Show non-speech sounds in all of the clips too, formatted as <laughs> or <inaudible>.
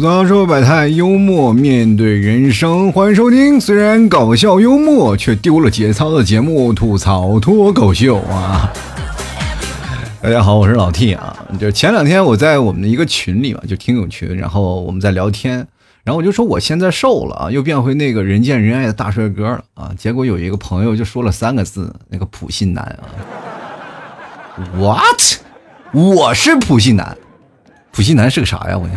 吐槽说百态，幽默面对人生，欢迎收听。虽然搞笑幽默，却丢了节操的节目——吐槽脱口秀啊！<laughs> 大家好，我是老 T 啊。就前两天我在我们的一个群里嘛，就听友群，然后我们在聊天，然后我就说我现在瘦了啊，又变回那个人见人爱的大帅哥了啊。结果有一个朋友就说了三个字：那个普信男啊。What？我是普信男？普信男是个啥呀？我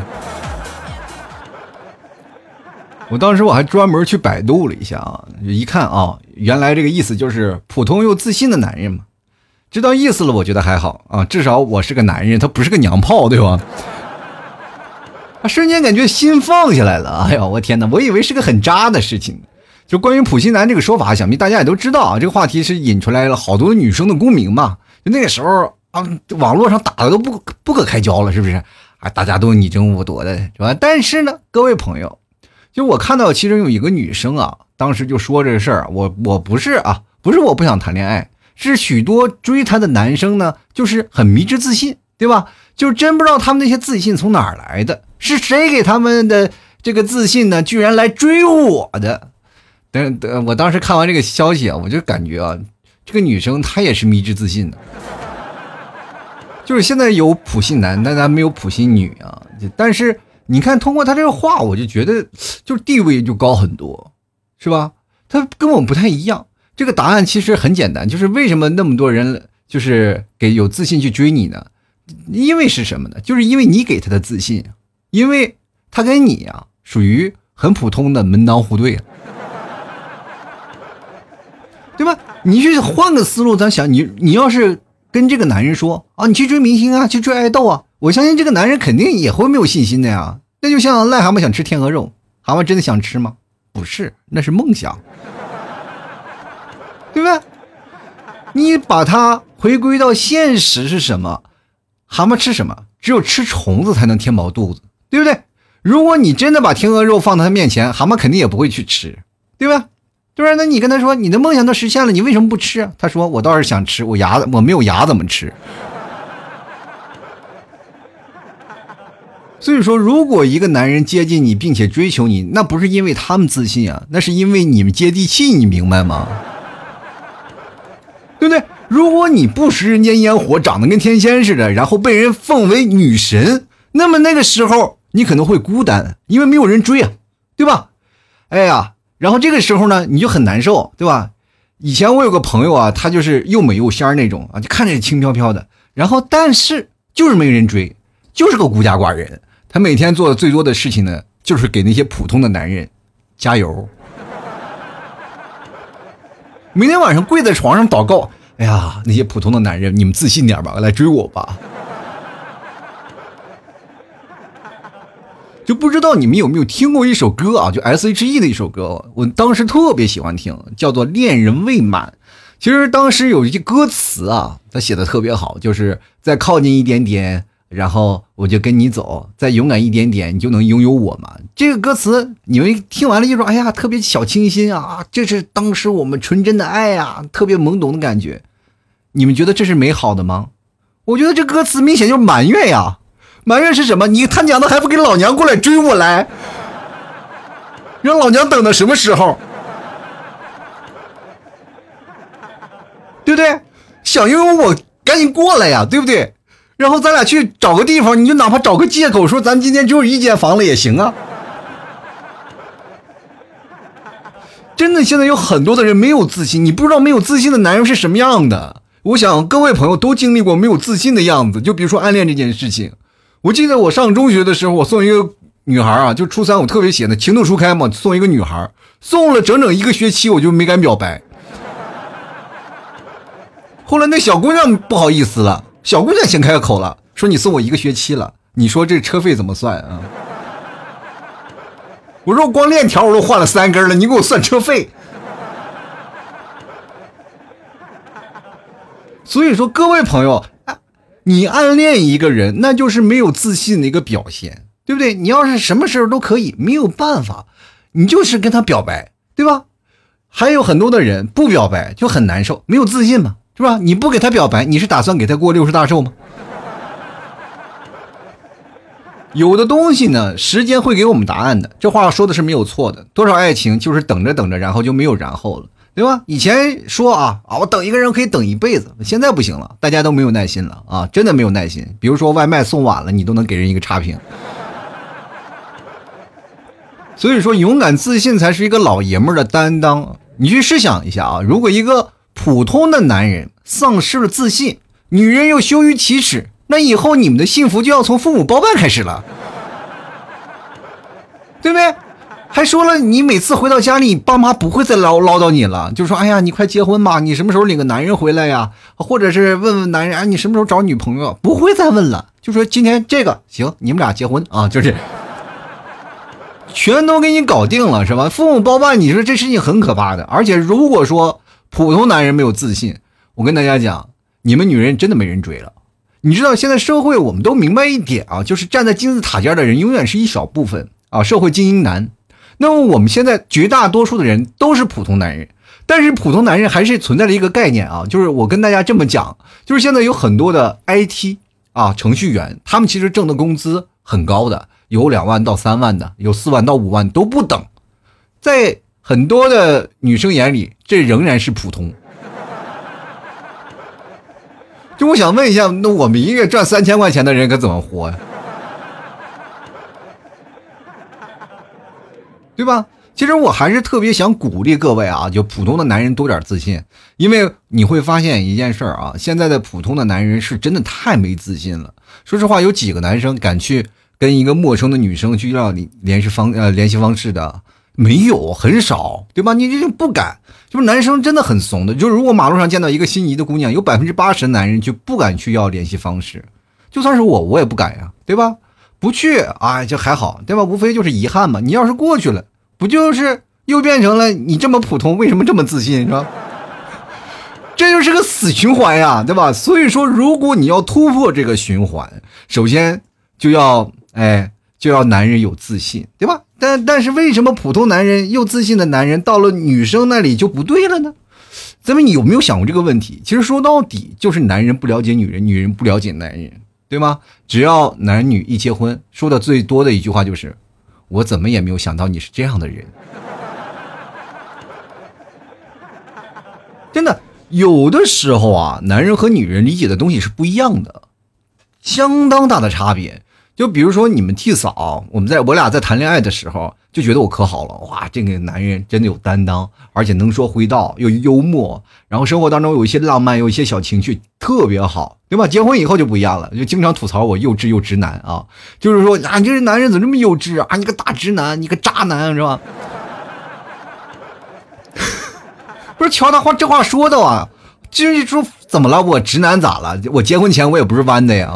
我当时我还专门去百度了一下啊，一看啊，原来这个意思就是普通又自信的男人嘛。知道意思了，我觉得还好啊，至少我是个男人，他不是个娘炮，对吧？<laughs> 啊，瞬间感觉心放下来了。哎呀，我天哪，我以为是个很渣的事情。就关于普信男这个说法，想必大家也都知道啊。这个话题是引出来了好多女生的共鸣嘛。就那个时候啊，网络上打的都不不可开交了，是不是？啊，大家都你争我夺的是吧？但是呢，各位朋友，就我看到其中有一个女生啊，当时就说这事儿，我我不是啊，不是我不想谈恋爱，是许多追她的男生呢，就是很迷之自信，对吧？就真不知道他们那些自信从哪儿来的，是谁给他们的这个自信呢？居然来追我的？等等，我当时看完这个消息啊，我就感觉啊，这个女生她也是迷之自信的。就是现在有普信男，但咱没有普信女啊。但是你看，通过他这个话，我就觉得就是地位就高很多，是吧？他跟我们不太一样。这个答案其实很简单，就是为什么那么多人就是给有自信去追你呢？因为是什么呢？就是因为你给他的自信，因为他跟你啊属于很普通的门当户对，对吧？你去换个思路，咱想你，你要是。跟这个男人说啊，你去追明星啊，去追爱豆啊，我相信这个男人肯定也会没有信心的呀。那就像癞蛤蟆想吃天鹅肉，蛤蟆真的想吃吗？不是，那是梦想，<laughs> 对吧？你把它回归到现实是什么？蛤蟆吃什么？只有吃虫子才能填饱肚子，对不对？如果你真的把天鹅肉放在他面前，蛤蟆肯定也不会去吃，对吧？对吧？那你跟他说你的梦想都实现了，你为什么不吃？他说我倒是想吃，我牙我没有牙怎么吃？所以说，如果一个男人接近你并且追求你，那不是因为他们自信啊，那是因为你们接地气，你明白吗？对不对？如果你不食人间烟火，长得跟天仙似的，然后被人奉为女神，那么那个时候你可能会孤单，因为没有人追啊，对吧？哎呀。然后这个时候呢，你就很难受，对吧？以前我有个朋友啊，他就是又美又仙那种啊，就看着轻飘飘的。然后但是就是没人追，就是个孤家寡人。他每天做的最多的事情呢，就是给那些普通的男人加油。每天晚上跪在床上祷告：“哎呀，那些普通的男人，你们自信点吧，来追我吧。”就不知道你们有没有听过一首歌啊？就 S.H.E 的一首歌，我当时特别喜欢听，叫做《恋人未满》。其实当时有一句歌词啊，他写的特别好，就是再靠近一点点，然后我就跟你走；再勇敢一点点，你就能拥有我嘛。这个歌词你们听完了就说：“哎呀，特别小清新啊，这是当时我们纯真的爱呀，特别懵懂的感觉。”你们觉得这是美好的吗？我觉得这歌词明显就是埋怨呀。埋怨是什么？你他娘的还不给老娘过来追我来？让老娘等到什么时候？对不对？想拥有我，赶紧过来呀，对不对？然后咱俩去找个地方，你就哪怕找个借口说咱今天只有一间房了也行啊。真的，现在有很多的人没有自信，你不知道没有自信的男人是什么样的。我想各位朋友都经历过没有自信的样子，就比如说暗恋这件事情。我记得我上中学的时候，我送一个女孩啊，就初三，我特别喜欢的情窦初开嘛，送一个女孩，送了整整一个学期，我就没敢表白。后来那小姑娘不好意思了，小姑娘先开口了，说你送我一个学期了，你说这车费怎么算啊？我说我光链条我都换了三根了，你给我算车费。所以说，各位朋友。你暗恋一个人，那就是没有自信的一个表现，对不对？你要是什么时候都可以，没有办法，你就是跟他表白，对吧？还有很多的人不表白就很难受，没有自信嘛，是吧？你不给他表白，你是打算给他过六十大寿吗？有的东西呢，时间会给我们答案的。这话说的是没有错的。多少爱情就是等着等着，然后就没有然后了，对吧？以前说啊啊，我等一个人可以等一辈子，现在不行了，大家都没有耐心了啊，真的没有耐心。比如说外卖送晚了，你都能给人一个差评。所以说，勇敢自信才是一个老爷们的担当。你去试想一下啊，如果一个普通的男人丧失了自信，女人又羞于启齿。那以后你们的幸福就要从父母包办开始了，<laughs> 对不对？还说了，你每次回到家里，爸妈不会再唠唠叨你了，就说：“哎呀，你快结婚吧，你什么时候领个男人回来呀？”或者是问问男人：“哎，你什么时候找女朋友？”不会再问了，就说今天这个行，你们俩结婚啊，就是全都给你搞定了，是吧？父母包办，你说这事情很可怕的。而且如果说普通男人没有自信，我跟大家讲，你们女人真的没人追了。你知道现在社会，我们都明白一点啊，就是站在金字塔尖的人永远是一小部分啊，社会精英男。那么我们现在绝大多数的人都是普通男人，但是普通男人还是存在着一个概念啊，就是我跟大家这么讲，就是现在有很多的 IT 啊程序员，他们其实挣的工资很高的，有两万到三万的，有四万到五万都不等，在很多的女生眼里，这仍然是普通。就我想问一下，那我们一个月赚三千块钱的人可怎么活呀？对吧？其实我还是特别想鼓励各位啊，就普通的男人多点自信，因为你会发现一件事儿啊，现在的普通的男人是真的太没自信了。说实话，有几个男生敢去跟一个陌生的女生去要你联系方呃联系方式的？没有，很少，对吧？你这就不敢。就是男生真的很怂的，就是如果马路上见到一个心仪的姑娘，有百分之八十的男人就不敢去要联系方式，就算是我，我也不敢呀，对吧？不去，哎，就还好，对吧？无非就是遗憾嘛。你要是过去了，不就是又变成了你这么普通，为什么这么自信，是吧？<laughs> 这就是个死循环呀，对吧？所以说，如果你要突破这个循环，首先就要，哎，就要男人有自信，对吧？但但是为什么普通男人又自信的男人到了女生那里就不对了呢？咱们有没有想过这个问题？其实说到底就是男人不了解女人，女人不了解男人，对吗？只要男女一结婚，说的最多的一句话就是：“我怎么也没有想到你是这样的人。”真的，有的时候啊，男人和女人理解的东西是不一样的，相当大的差别。就比如说你们替嫂，我们在我俩在谈恋爱的时候，就觉得我可好了，哇，这个男人真的有担当，而且能说会道，又幽默，然后生活当中有一些浪漫，有一些小情绪，特别好，对吧？结婚以后就不一样了，就经常吐槽我幼稚又直男啊，就是说啊，你这男人怎么这么幼稚啊？你个大直男，你个渣男是吧？<laughs> 不是瞧他话这话说的啊，就是说怎么了？我直男咋了？我结婚前我也不是弯的呀。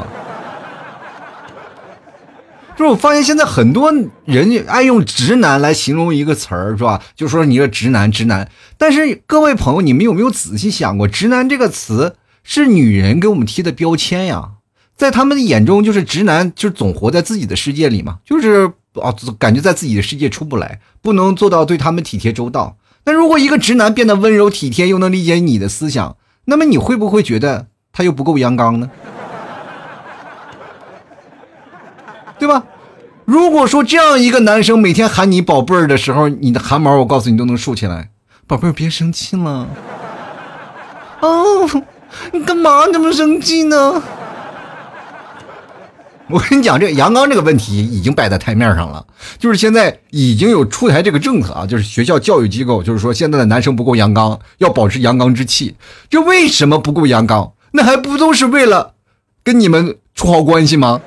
就是我发现现在很多人爱用“直男”来形容一个词儿，是吧？就说你个直男，直男。但是各位朋友，你们有没有仔细想过，“直男”这个词是女人给我们贴的标签呀？在他们的眼中，就是直男，就是总活在自己的世界里嘛，就是啊，感觉在自己的世界出不来，不能做到对他们体贴周到。那如果一个直男变得温柔体贴，又能理解你的思想，那么你会不会觉得他又不够阳刚呢？对吧？如果说这样一个男生每天喊你宝贝儿的时候，你的汗毛我告诉你都能竖起来。宝贝儿，别生气了。哦，你干嘛这么生气呢？我跟你讲，这阳刚这个问题已经摆在台面上了，就是现在已经有出台这个政策啊，就是学校教育机构，就是说现在的男生不够阳刚，要保持阳刚之气。这为什么不够阳刚？那还不都是为了跟你们处好关系吗？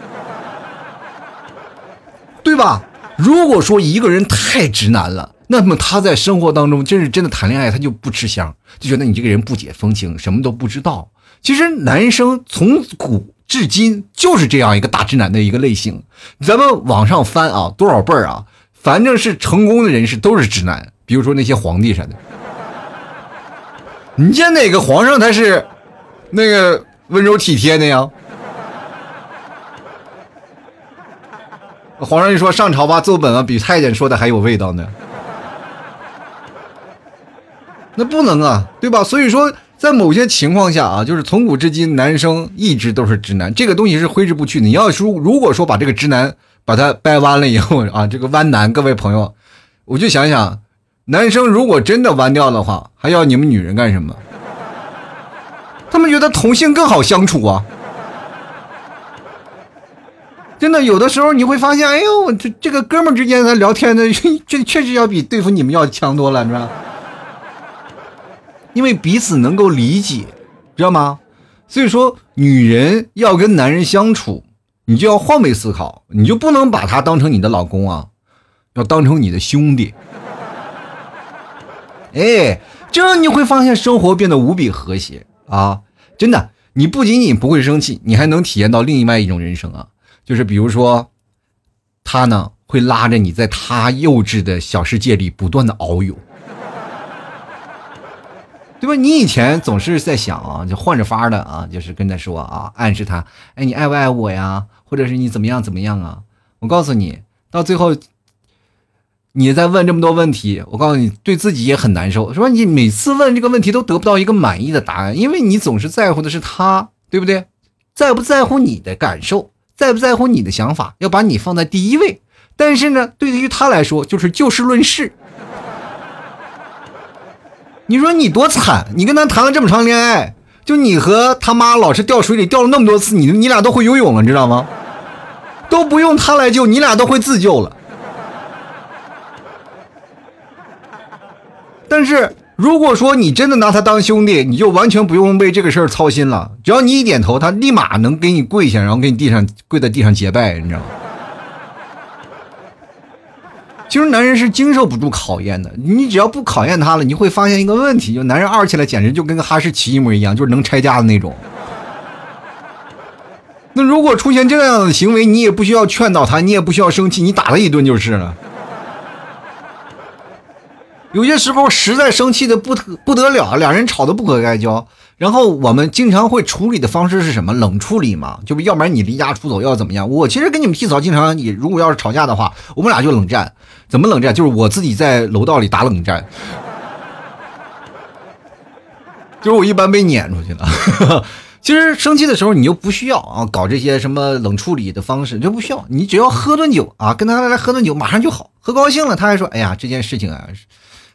对吧？如果说一个人太直男了，那么他在生活当中，真是真的谈恋爱，他就不吃香，就觉得你这个人不解风情，什么都不知道。其实男生从古至今就是这样一个大直男的一个类型。咱们往上翻啊，多少辈儿啊，反正是成功的人士都是直男。比如说那些皇帝啥的，你见哪个皇上他是那个温柔体贴的呀？皇上一说上朝吧，奏本啊，比太监说的还有味道呢。那不能啊，对吧？所以说，在某些情况下啊，就是从古至今，男生一直都是直男，这个东西是挥之不去的。你要说如果说把这个直男，把它掰弯了以后 <laughs> 啊，这个弯男，各位朋友，我就想想，男生如果真的弯掉的话，还要你们女人干什么？他们觉得同性更好相处啊。真的，有的时候你会发现，哎呦，这这个哥们之间的聊天的，<laughs> 这确实要比对付你们要强多了，你知道因为彼此能够理解，知道吗？所以说，女人要跟男人相处，你就要换位思考，你就不能把他当成你的老公啊，要当成你的兄弟。哎，这样你会发现生活变得无比和谐啊！真的，你不仅仅不会生气，你还能体验到另外一种人生啊。就是比如说，他呢会拉着你在他幼稚的小世界里不断的遨游，对吧？你以前总是在想啊，就换着法的啊，就是跟他说啊，暗示他，哎，你爱不爱我呀？或者是你怎么样怎么样啊？我告诉你，到最后，你在问这么多问题，我告诉你，对自己也很难受，是吧？你每次问这个问题都得不到一个满意的答案，因为你总是在乎的是他，对不对？在不在乎你的感受？在不在乎你的想法，要把你放在第一位。但是呢，对于他来说，就是就事论事。你说你多惨？你跟他谈了这么长恋爱，就你和他妈老是掉水里掉了那么多次，你你俩都会游泳了，你知道吗？都不用他来救，你俩都会自救了。但是。如果说你真的拿他当兄弟，你就完全不用为这个事儿操心了。只要你一点头，他立马能给你跪下，然后给你地上跪在地上结拜，你知道吗？其实男人是经受不住考验的，你只要不考验他了，你会发现一个问题：就男人二起来简直就跟个哈士奇一模一样，就是能拆家的那种。那如果出现这样的行为，你也不需要劝导他，你也不需要生气，你打他一顿就是了。有些时候实在生气的不得不得了，两人吵得不可开交。然后我们经常会处理的方式是什么？冷处理嘛，就不要不然你离家出走，要怎么样？我其实跟你们替嫂经常也，如果要是吵架的话，我们俩就冷战。怎么冷战？就是我自己在楼道里打冷战，就是我一般被撵出去了。<laughs> 其实生气的时候你就不需要啊，搞这些什么冷处理的方式就不需要，你只要喝顿酒啊，跟他来喝顿酒，马上就好。喝高兴了，他还说：“哎呀，这件事情啊。”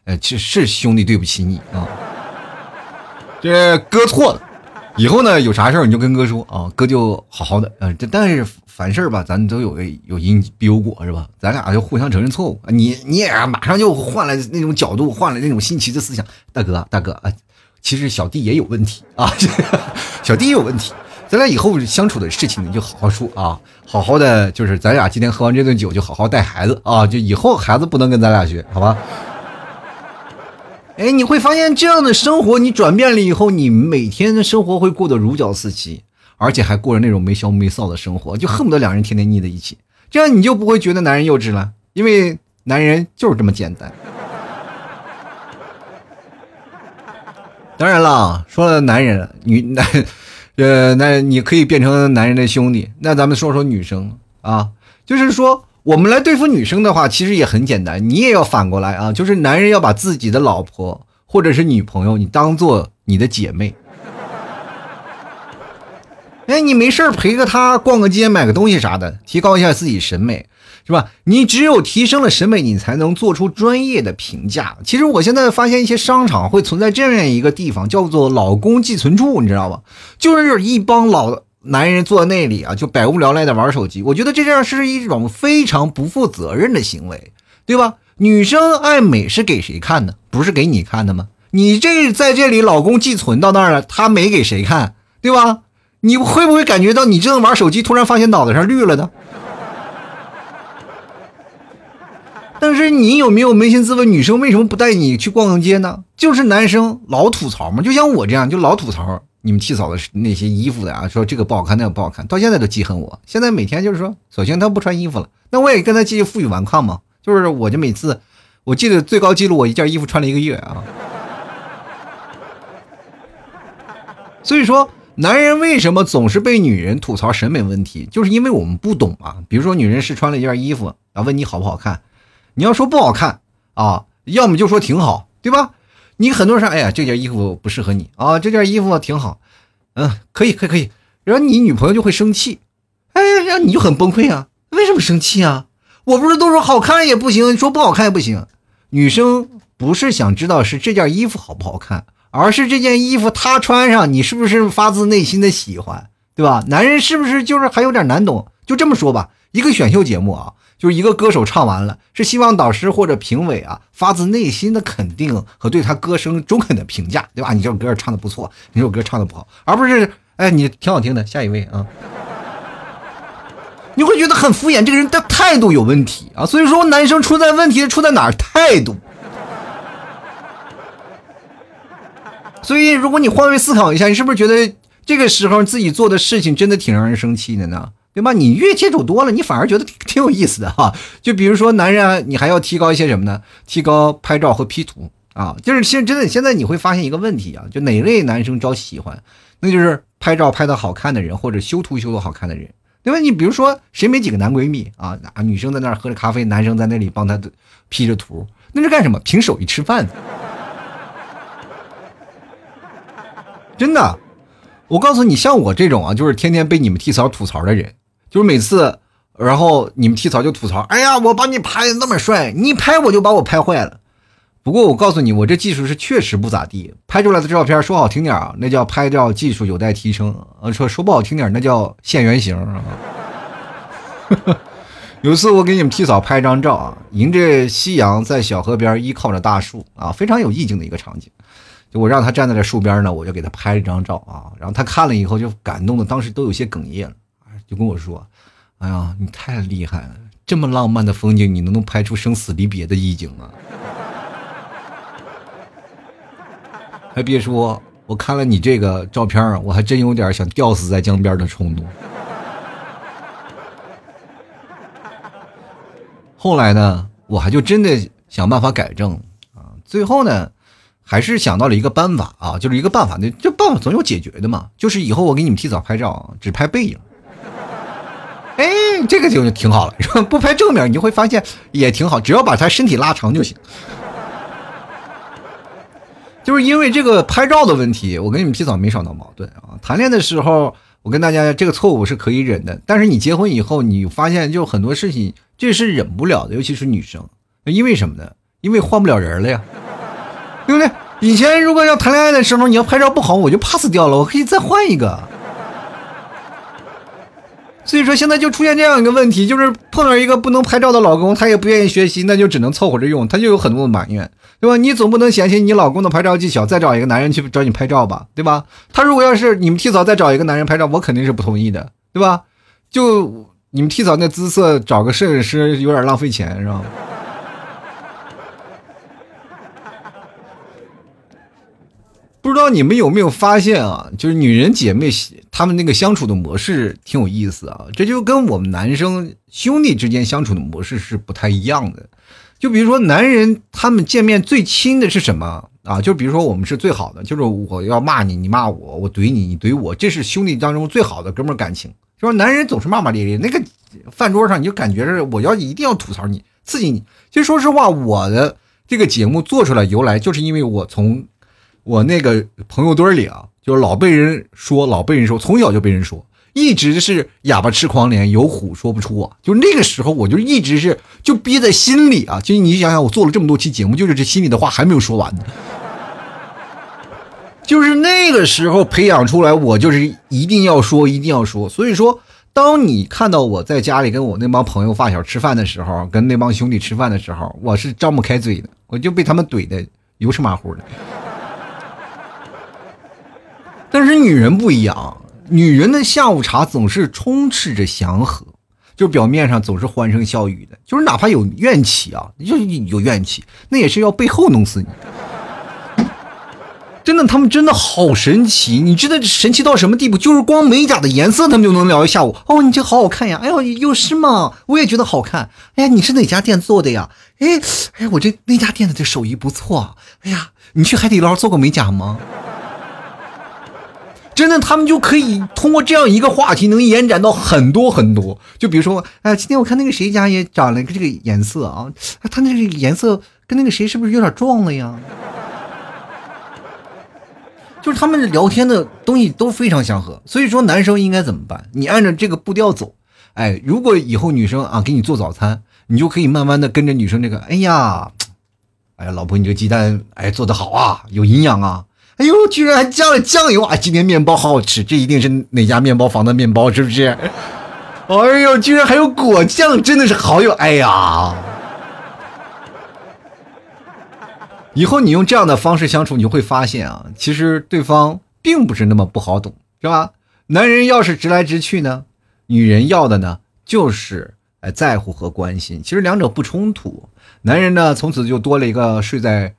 呃，其实是兄弟对不起你啊，这哥错了，以后呢有啥事儿你就跟哥说啊，哥就好好的。呃，这但是凡事吧，咱都有个有因必有果是吧？咱俩就互相承认错误。你你也马上就换了那种角度，换了那种新奇的思想。大哥大哥啊，其实小弟也有问题啊，<laughs> 小弟有问题。咱俩以后相处的事情你就好好说啊，好好的就是咱俩今天喝完这顿酒就好好带孩子啊，就以后孩子不能跟咱俩学，好吧？哎，你会发现这样的生活，你转变了以后，你每天的生活会过得如胶似漆，而且还过着那种没羞没臊的生活，就恨不得两人天天腻在一起。这样你就不会觉得男人幼稚了，因为男人就是这么简单。当然了，说了男人，女男，呃，那你可以变成男人的兄弟。那咱们说说女生啊，就是说。我们来对付女生的话，其实也很简单，你也要反过来啊，就是男人要把自己的老婆或者是女朋友，你当做你的姐妹。<laughs> 哎，你没事陪个她逛个街、买个东西啥的，提高一下自己审美，是吧？你只有提升了审美，你才能做出专业的评价。其实我现在发现一些商场会存在这样一个地方，叫做“老公寄存处”，你知道吧？就是一帮老。男人坐那里啊，就百无聊赖的玩手机。我觉得这样是一种非常不负责任的行为，对吧？女生爱美是给谁看的？不是给你看的吗？你这在这里，老公寄存到那儿了，他美给谁看？对吧？你会不会感觉到你正玩手机，突然发现脑袋上绿了呢？<laughs> 但是你有没有扪心自问，女生为什么不带你去逛逛街呢？就是男生老吐槽嘛，就像我这样，就老吐槽。你们替嫂的那些衣服的啊，说这个不好看，那个不好看，到现在都记恨我。现在每天就是说，索性他不穿衣服了，那我也跟他继续负隅顽抗嘛。就是我就每次，我记得最高记录，我一件衣服穿了一个月啊。<laughs> 所以说，男人为什么总是被女人吐槽审美问题，就是因为我们不懂啊。比如说，女人试穿了一件衣服，啊，问你好不好看，你要说不好看啊，要么就说挺好，对吧？你很多人说，哎呀，这件衣服不适合你啊，这件衣服挺好，嗯，可以，可以，可以。然后你女朋友就会生气，哎呀，你就很崩溃啊。为什么生气啊？我不是都说好看也不行，说不好看也不行。女生不是想知道是这件衣服好不好看，而是这件衣服她穿上你是不是发自内心的喜欢，对吧？男人是不是就是还有点难懂？就这么说吧，一个选秀节目啊，就一个歌手唱完了，是希望导师或者评委啊发自内心的肯定和对他歌声中肯的评价，对吧？你这首歌唱的不错，你这首歌唱的不好，而不是哎你挺好听的，下一位啊。你会觉得很敷衍，这个人的态度有问题啊！所以说，男生出在问题出在哪儿？态度。所以，如果你换位思考一下，你是不是觉得这个时候自己做的事情真的挺让人生气的呢？对吧？你越接触多了，你反而觉得挺有意思的哈。就比如说，男人啊，你还要提高一些什么呢？提高拍照和 P 图啊。就是现真的，现在你会发现一个问题啊，就哪类男生招喜欢？那就是拍照拍的好看的人，或者修图修的好看的人。对吧？你比如说，谁没几个男闺蜜啊？啊，女生在那儿喝着咖啡，男生在那里帮她 P 着图，那是干什么？凭手艺吃饭。真的，我告诉你，像我这种啊，就是天天被你们替嫂吐槽的人，就是每次，然后你们替嫂就吐槽，哎呀，我把你拍的那么帅，你拍我就把我拍坏了。不过我告诉你，我这技术是确实不咋地，拍出来的照片说好听点啊，那叫拍照技术有待提升；呃，说说不好听点，那叫现原形。<laughs> 有一次我给你们替嫂拍一张照啊，迎着夕阳在小河边依靠着大树啊，非常有意境的一个场景。就我让他站在这树边呢，我就给他拍了一张照啊，然后他看了以后就感动的，当时都有些哽咽了，就跟我说：“哎呀，你太厉害了，这么浪漫的风景，你能能拍出生死离别的意境啊？”还别说，我看了你这个照片我还真有点想吊死在江边的冲动。后来呢，我还就真的想办法改正啊。最后呢，还是想到了一个办法啊，就是一个办法，那这办法总有解决的嘛。就是以后我给你们提早拍照，只拍背影。哎，这个就挺好了，<laughs> 不拍正面，你就会发现也挺好，只要把他身体拉长就行。<laughs> 就是因为这个拍照的问题，我跟你们提早没少闹矛盾啊。谈恋爱的时候，我跟大家这个错误是可以忍的，但是你结婚以后，你发现就很多事情这是忍不了的，尤其是女生，因为什么呢？因为换不了人了呀，对不对？以前如果要谈恋爱的时候，你要拍照不好，我就 pass 掉了，我可以再换一个。所以说现在就出现这样一个问题，就是碰到一个不能拍照的老公，他也不愿意学习，那就只能凑合着用，他就有很多的埋怨，对吧？你总不能嫌弃你老公的拍照技巧，再找一个男人去找你拍照吧，对吧？他如果要是你们替嫂再找一个男人拍照，我肯定是不同意的，对吧？就你们替嫂那姿色，找个摄影师有点浪费钱，是吧？不知道你们有没有发现啊？就是女人姐妹她们那个相处的模式挺有意思啊，这就跟我们男生兄弟之间相处的模式是不太一样的。就比如说男人他们见面最亲的是什么啊？就比如说我们是最好的，就是我要骂你，你骂我，我怼你，你怼我，这是兄弟当中最好的哥们感情。就说男人总是骂骂咧咧，那个饭桌上你就感觉是我要一定要吐槽你，刺激你。其实说实话，我的这个节目做出来由来，就是因为我从。我那个朋友堆里啊，就是老被人说，老被人说，从小就被人说，一直是哑巴吃黄连，有苦说不出啊。就那个时候，我就一直是就憋在心里啊。就你想想，我做了这么多期节目，就是这心里的话还没有说完呢。就是那个时候培养出来，我就是一定要说，一定要说。所以说，当你看到我在家里跟我那帮朋友发小吃饭的时候，跟那帮兄弟吃饭的时候，我是张不开嘴的，我就被他们怼的油吃马虎的。但是女人不一样，女人的下午茶总是充斥着祥和，就表面上总是欢声笑语的，就是哪怕有怨气啊，就有怨气，那也是要背后弄死你。真的，他们真的好神奇，你知道神奇到什么地步？就是光美甲的颜色，他们就能聊一下午。哦，你这好好看呀！哎呦，有是吗？我也觉得好看。哎呀，你是哪家店做的呀？哎，哎，我这那家店的这手艺不错。哎呀，你去海底捞做过美甲吗？真的，他们就可以通过这样一个话题，能延展到很多很多。就比如说，哎，今天我看那个谁家也长了一个这个颜色啊，他那个颜色跟那个谁是不是有点撞了呀？就是他们聊天的东西都非常相合。所以说，男生应该怎么办？你按照这个步调走哎，如果以后女生啊给你做早餐，你就可以慢慢的跟着女生这个，哎呀，哎呀，老婆，你这鸡蛋哎做的好啊，有营养啊。哎呦，居然还加了酱油啊！今天面包好好吃，这一定是哪家面包房的面包，是不是？哎呦，居然还有果酱，真的是好有哎呀！以后你用这样的方式相处，你就会发现啊，其实对方并不是那么不好懂，是吧？男人要是直来直去呢，女人要的呢就是哎在乎和关心，其实两者不冲突。男人呢，从此就多了一个睡在。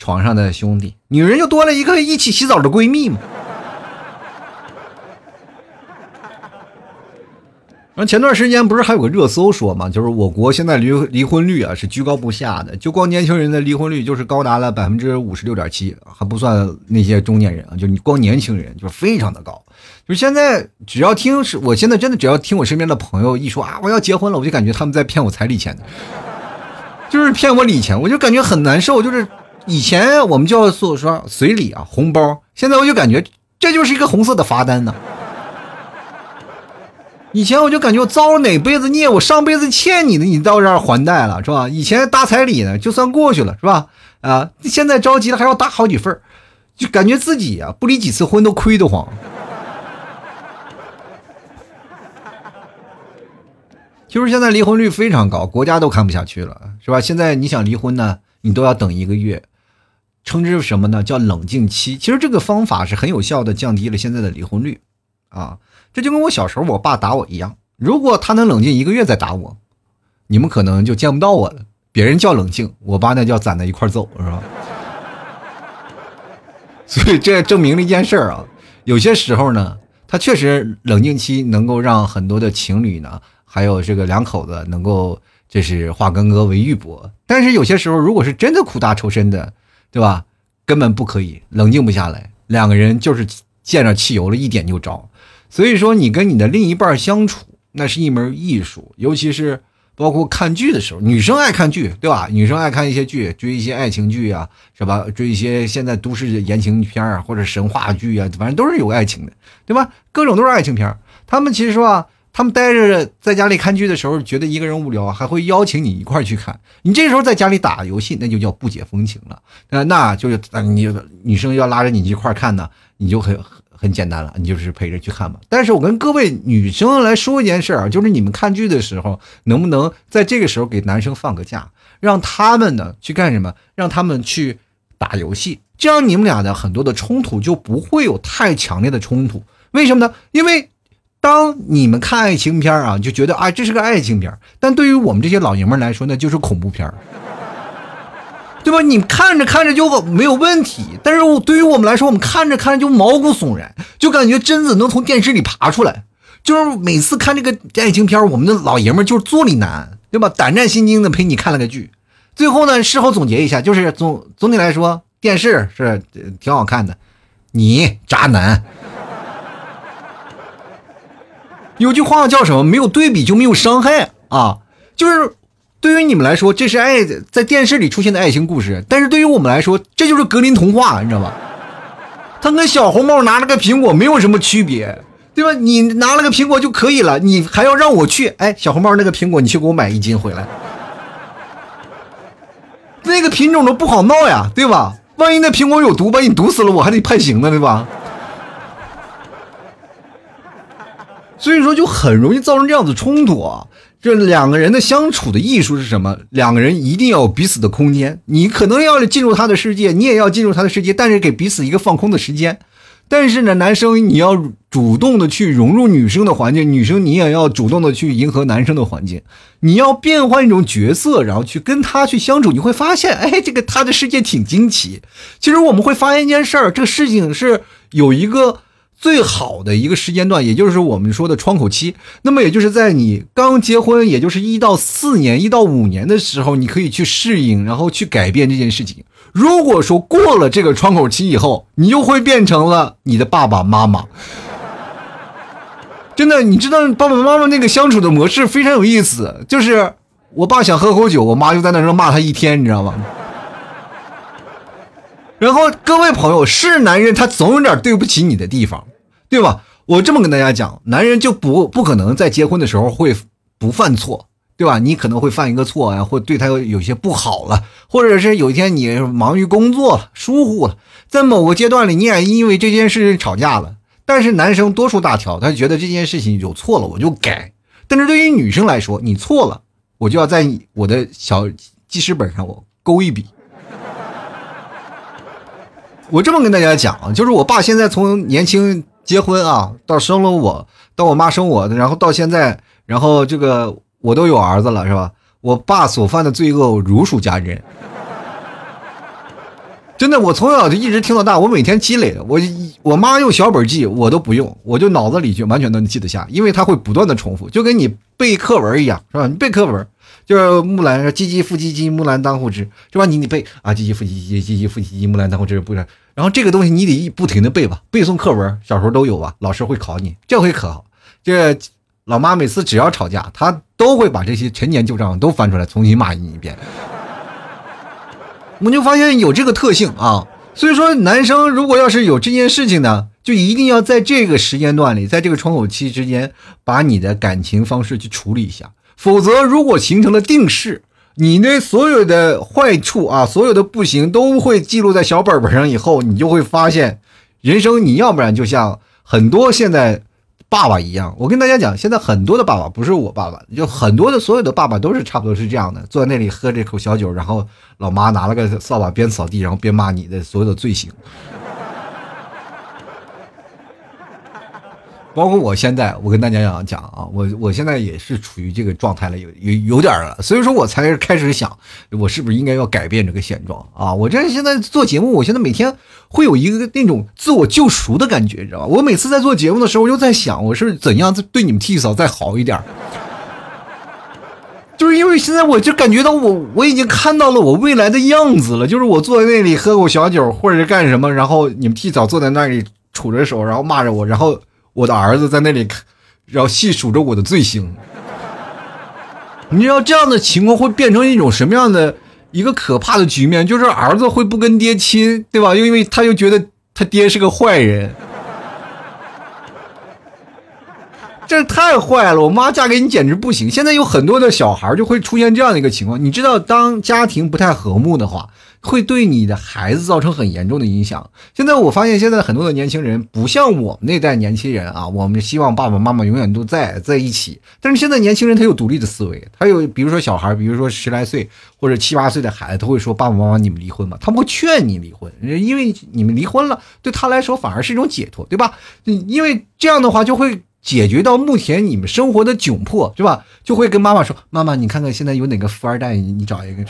床上的兄弟，女人就多了一个一起洗澡的闺蜜嘛。然后前段时间不是还有个热搜说嘛，就是我国现在离离婚率啊是居高不下的，就光年轻人的离婚率就是高达了百分之五十六点七，还不算那些中年人啊，就你光年轻人就是非常的高。就现在只要听是，我现在真的只要听我身边的朋友一说啊我要结婚了，我就感觉他们在骗我彩礼钱，就是骗我礼钱，我就感觉很难受，就是。以前我们叫做说随礼啊，红包。现在我就感觉这就是一个红色的罚单呢。以前我就感觉我遭了哪辈子孽，我上辈子欠你的，你到这儿还贷了，是吧？以前大彩礼呢，就算过去了，是吧？啊，现在着急了还要搭好几份就感觉自己啊不离几次婚都亏得慌。就是现在离婚率非常高，国家都看不下去了，是吧？现在你想离婚呢，你都要等一个月。称之为什么呢？叫冷静期。其实这个方法是很有效的，降低了现在的离婚率。啊，这就跟我小时候我爸打我一样。如果他能冷静一个月再打我，你们可能就见不到我了。别人叫冷静，我爸那叫攒在一块揍，是吧？<laughs> 所以这证明了一件事啊，有些时候呢，他确实冷静期能够让很多的情侣呢，还有这个两口子能够就是化干戈为玉帛。但是有些时候，如果是真的苦大仇深的。对吧？根本不可以冷静不下来，两个人就是见着汽油了，一点就着。所以说，你跟你的另一半相处，那是一门艺术。尤其是包括看剧的时候，女生爱看剧，对吧？女生爱看一些剧，追一些爱情剧啊，是吧？追一些现在都市言情片啊，或者神话剧啊，反正都是有爱情的，对吧？各种都是爱情片。他们其实说啊。他们待着在家里看剧的时候，觉得一个人无聊，还会邀请你一块去看。你这时候在家里打游戏，那就叫不解风情了。那那就是你女生要拉着你一块看呢，你就很很简单了，你就是陪着去看吧。但是我跟各位女生来说一件事啊，就是你们看剧的时候，能不能在这个时候给男生放个假，让他们呢去干什么？让他们去打游戏，这样你们俩的很多的冲突就不会有太强烈的冲突。为什么呢？因为。当你们看爱情片啊，就觉得啊这是个爱情片但对于我们这些老爷们来说，那就是恐怖片 <laughs> 对吧？你看着看着就没有问题，但是对于我们来说，我们看着看着就毛骨悚然，就感觉贞子能从电视里爬出来。就是每次看这个爱情片我们的老爷们就是坐立难安，对吧？胆战心惊的陪你看了个剧，最后呢，事后总结一下，就是总总体来说，电视是挺好看的，你渣男。有句话叫什么？没有对比就没有伤害啊！就是对于你们来说，这是爱在电视里出现的爱情故事；但是对于我们来说，这就是格林童话，你知道吧？他跟小红帽拿了个苹果没有什么区别，对吧？你拿了个苹果就可以了，你还要让我去？哎，小红帽那个苹果，你去给我买一斤回来。那个品种都不好闹呀，对吧？万一那苹果有毒，把你毒死了，我还得判刑呢，对吧？所以说就很容易造成这样子冲突啊！这两个人的相处的艺术是什么？两个人一定要有彼此的空间。你可能要进入他的世界，你也要进入他的世界，但是给彼此一个放空的时间。但是呢，男生你要主动的去融入女生的环境，女生你也要主动的去迎合男生的环境。你要变换一种角色，然后去跟他去相处，你会发现，哎，这个他的世界挺惊奇。其实我们会发现一件事儿，这个事情是有一个。最好的一个时间段，也就是我们说的窗口期，那么也就是在你刚结婚，也就是一到四年、一到五年的时候，你可以去适应，然后去改变这件事情。如果说过了这个窗口期以后，你就会变成了你的爸爸妈妈。真的，你知道爸爸妈妈那个相处的模式非常有意思，就是我爸想喝口酒，我妈就在那儿骂他一天，你知道吗？然后各位朋友，是男人他总有点对不起你的地方。对吧？我这么跟大家讲，男人就不不可能在结婚的时候会不犯错，对吧？你可能会犯一个错啊，或对他有些不好了，或者是有一天你忙于工作疏忽了，在某个阶段里你也因为这件事情吵架了。但是男生多数大条，他觉得这件事情有错了我就改。但是对于女生来说，你错了，我就要在我的小记事本上我勾一笔。我这么跟大家讲，就是我爸现在从年轻。结婚啊，到生了我，到我妈生我，然后到现在，然后这个我都有儿子了，是吧？我爸所犯的罪恶如数家珍，真的，我从小就一直听到大，我每天积累的，我我妈用小本记，我都不用，我就脑子里就完全能记得下，因为它会不断的重复，就跟你背课文一样，是吧？你背课文。就是木兰唧唧复唧唧，木兰当户织，是吧？你得背啊，唧唧复唧唧，唧唧复唧唧，木兰当户织，不是？然后这个东西你得一不停的背吧，背诵课文，小时候都有吧？老师会考你，这回可好，这老妈每次只要吵架，她都会把这些陈年旧账都翻出来，重新骂你一遍。我就发现有这个特性啊，所以说男生如果要是有这件事情呢，就一定要在这个时间段里，在这个窗口期之间，把你的感情方式去处理一下。否则，如果形成了定式，你那所有的坏处啊，所有的不行都会记录在小本本上，以后你就会发现，人生你要不然就像很多现在爸爸一样。我跟大家讲，现在很多的爸爸不是我爸爸，就很多的所有的爸爸都是差不多是这样的，坐在那里喝这口小酒，然后老妈拿了个扫把边扫地，然后边骂你的所有的罪行。包括我现在，我跟大家讲讲啊，我我现在也是处于这个状态了，有有有点了，所以说我才开始想，我是不是应该要改变这个现状啊？我这现在做节目，我现在每天会有一个那种自我救赎的感觉，你知道吧？我每次在做节目的时候，我就在想，我是怎样对你们 T 嫂再好一点，就是因为现在我就感觉到我我已经看到了我未来的样子了，就是我坐在那里喝口小酒或者是干什么，然后你们 T 嫂坐在那里杵着手，然后骂着我，然后。我的儿子在那里看，然后细数着我的罪行。你知道这样的情况会变成一种什么样的一个可怕的局面？就是儿子会不跟爹亲，对吧？又因为他又觉得他爹是个坏人。这太坏了！我妈嫁给你简直不行。现在有很多的小孩就会出现这样的一个情况。你知道，当家庭不太和睦的话。会对你的孩子造成很严重的影响。现在我发现，现在很多的年轻人不像我们那代年轻人啊，我们希望爸爸妈妈永远都在在一起。但是现在年轻人他有独立的思维，他有比如说小孩，比如说十来岁或者七八岁的孩子，他会说爸爸妈妈你们离婚吧，他不会劝你离婚，因为你们离婚了对他来说反而是一种解脱，对吧？因为这样的话就会解决到目前你们生活的窘迫，是吧？就会跟妈妈说，妈妈你看看现在有哪个富二代，你找一个。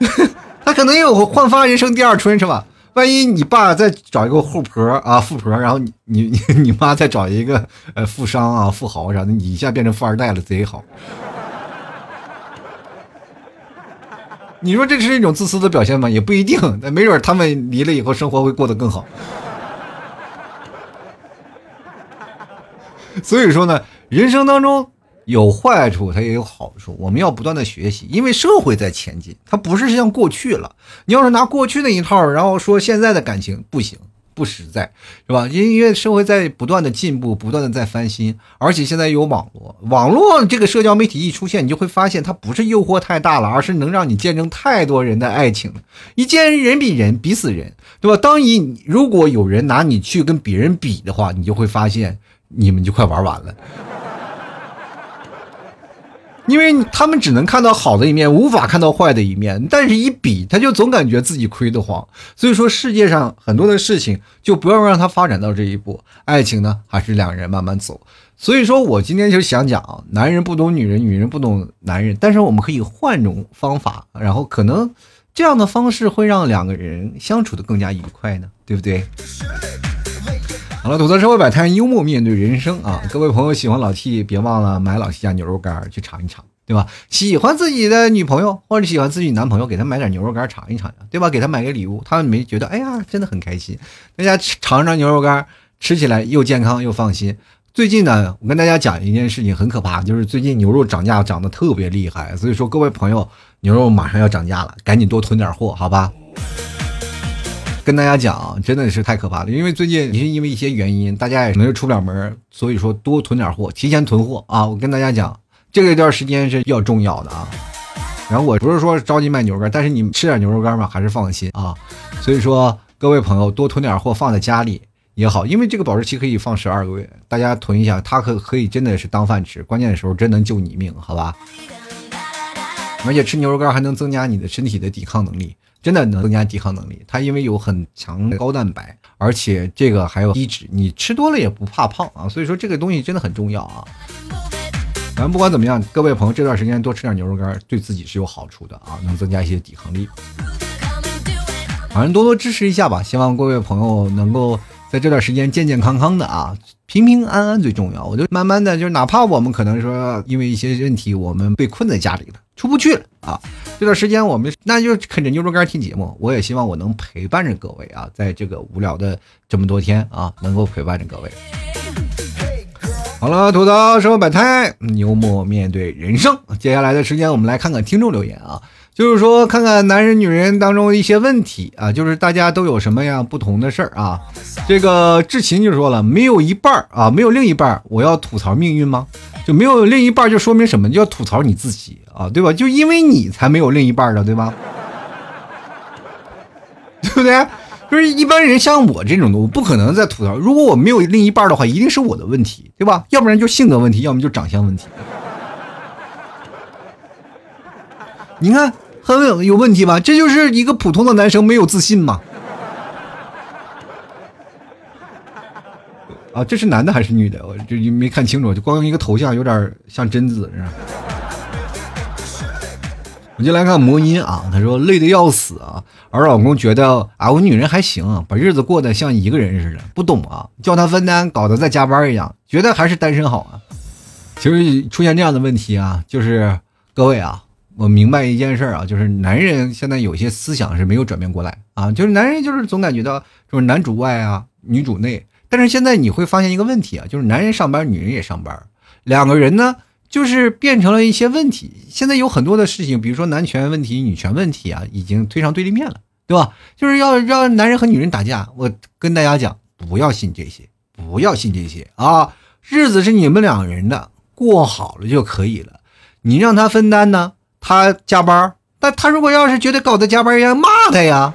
<laughs> 他可能有焕发人生第二春，是吧？万一你爸再找一个富婆啊，富婆，然后你你你 <laughs> 你妈再找一个呃富商啊，富豪啥的，你一下变成富二代了，贼好。你说这是一种自私的表现吗？也不一定，那没准他们离了以后生活会过得更好。<laughs> 所以说呢，人生当中。有坏处，它也有好处。我们要不断的学习，因为社会在前进，它不是像过去了。你要是拿过去那一套，然后说现在的感情不行，不实在，是吧？因为社会在不断的进步，不断的在翻新，而且现在有网络，网络这个社交媒体一出现，你就会发现它不是诱惑太大了，而是能让你见证太多人的爱情一见人比人比死人，对吧？当你如果有人拿你去跟别人比的话，你就会发现你们就快玩完了。因为他们只能看到好的一面，无法看到坏的一面。但是，一比他就总感觉自己亏得慌。所以说，世界上很多的事情就不要让它发展到这一步。爱情呢，还是两人慢慢走。所以说我今天就想讲，男人不懂女人，女人不懂男人。但是我们可以换种方法，然后可能这样的方式会让两个人相处的更加愉快呢，对不对？好了，吐槽社会百态，幽默面对人生啊！各位朋友喜欢老 T，别忘了买老 T 家牛肉干去尝一尝，对吧？喜欢自己的女朋友或者喜欢自己男朋友，给他买点牛肉干尝一尝对吧？给他买个礼物，他没觉得，哎呀，真的很开心。大家尝尝牛肉干，吃起来又健康又放心。最近呢，我跟大家讲一件事情，很可怕，就是最近牛肉涨价涨得特别厉害，所以说各位朋友，牛肉马上要涨价了，赶紧多囤点货，好吧？跟大家讲，真的是太可怕了。因为最近也是因为一些原因，大家也可能出不了门，所以说多囤点货，提前囤货啊！我跟大家讲，这个一段时间是比较重要的啊。然后我不是说着急卖牛肉干，但是你吃点牛肉干嘛，还是放心啊。所以说，各位朋友多囤点货放在家里也好，因为这个保质期可以放十二个月，大家囤一下，它可可以真的是当饭吃，关键的时候真能救你命，好吧？而且吃牛肉干还能增加你的身体的抵抗能力，真的能增加抵抗能力。它因为有很强的高蛋白，而且这个还有低脂，你吃多了也不怕胖啊。所以说这个东西真的很重要啊。反正不管怎么样，各位朋友这段时间多吃点牛肉干，对自己是有好处的啊，能增加一些抵抗力。反正多多支持一下吧，希望各位朋友能够在这段时间健健康康的啊。平平安安最重要，我就慢慢的，就是哪怕我们可能说因为一些问题，我们被困在家里了，出不去了啊。这段时间我们那就啃着牛肉干听节目，我也希望我能陪伴着各位啊，在这个无聊的这么多天啊，能够陪伴着各位。好了，吐槽生活百态，幽默面对人生。接下来的时间，我们来看看听众留言啊。就是说，看看男人女人当中一些问题啊，就是大家都有什么样不同的事儿啊。这个志勤就说了，没有一半儿啊，没有另一半儿，我要吐槽命运吗？就没有另一半，就说明什么？就要吐槽你自己啊，对吧？就因为你才没有另一半的，对吧？<laughs> 对不对？就是一般人像我这种的，我不可能再吐槽。如果我没有另一半的话，一定是我的问题，对吧？要不然就性格问题，要么就长相问题。你看。很有有问题吧？这就是一个普通的男生没有自信嘛？啊，这是男的还是女的？我这没看清楚，就光用一个头像有点像贞子是吧？我就来看魔音啊，他说累得要死啊，而老公觉得啊，我女人还行，把日子过得像一个人似的，不懂啊，叫他分担，搞得在加班一样，觉得还是单身好啊。其实出现这样的问题啊，就是各位啊。我明白一件事啊，就是男人现在有些思想是没有转变过来啊，就是男人就是总感觉到就是男主外啊，女主内。但是现在你会发现一个问题啊，就是男人上班，女人也上班，两个人呢就是变成了一些问题。现在有很多的事情，比如说男权问题、女权问题啊，已经推上对立面了，对吧？就是要让男人和女人打架。我跟大家讲，不要信这些，不要信这些啊！日子是你们两个人的，过好了就可以了。你让他分担呢？他加班，但他如果要是觉得搞得加班要，骂他呀，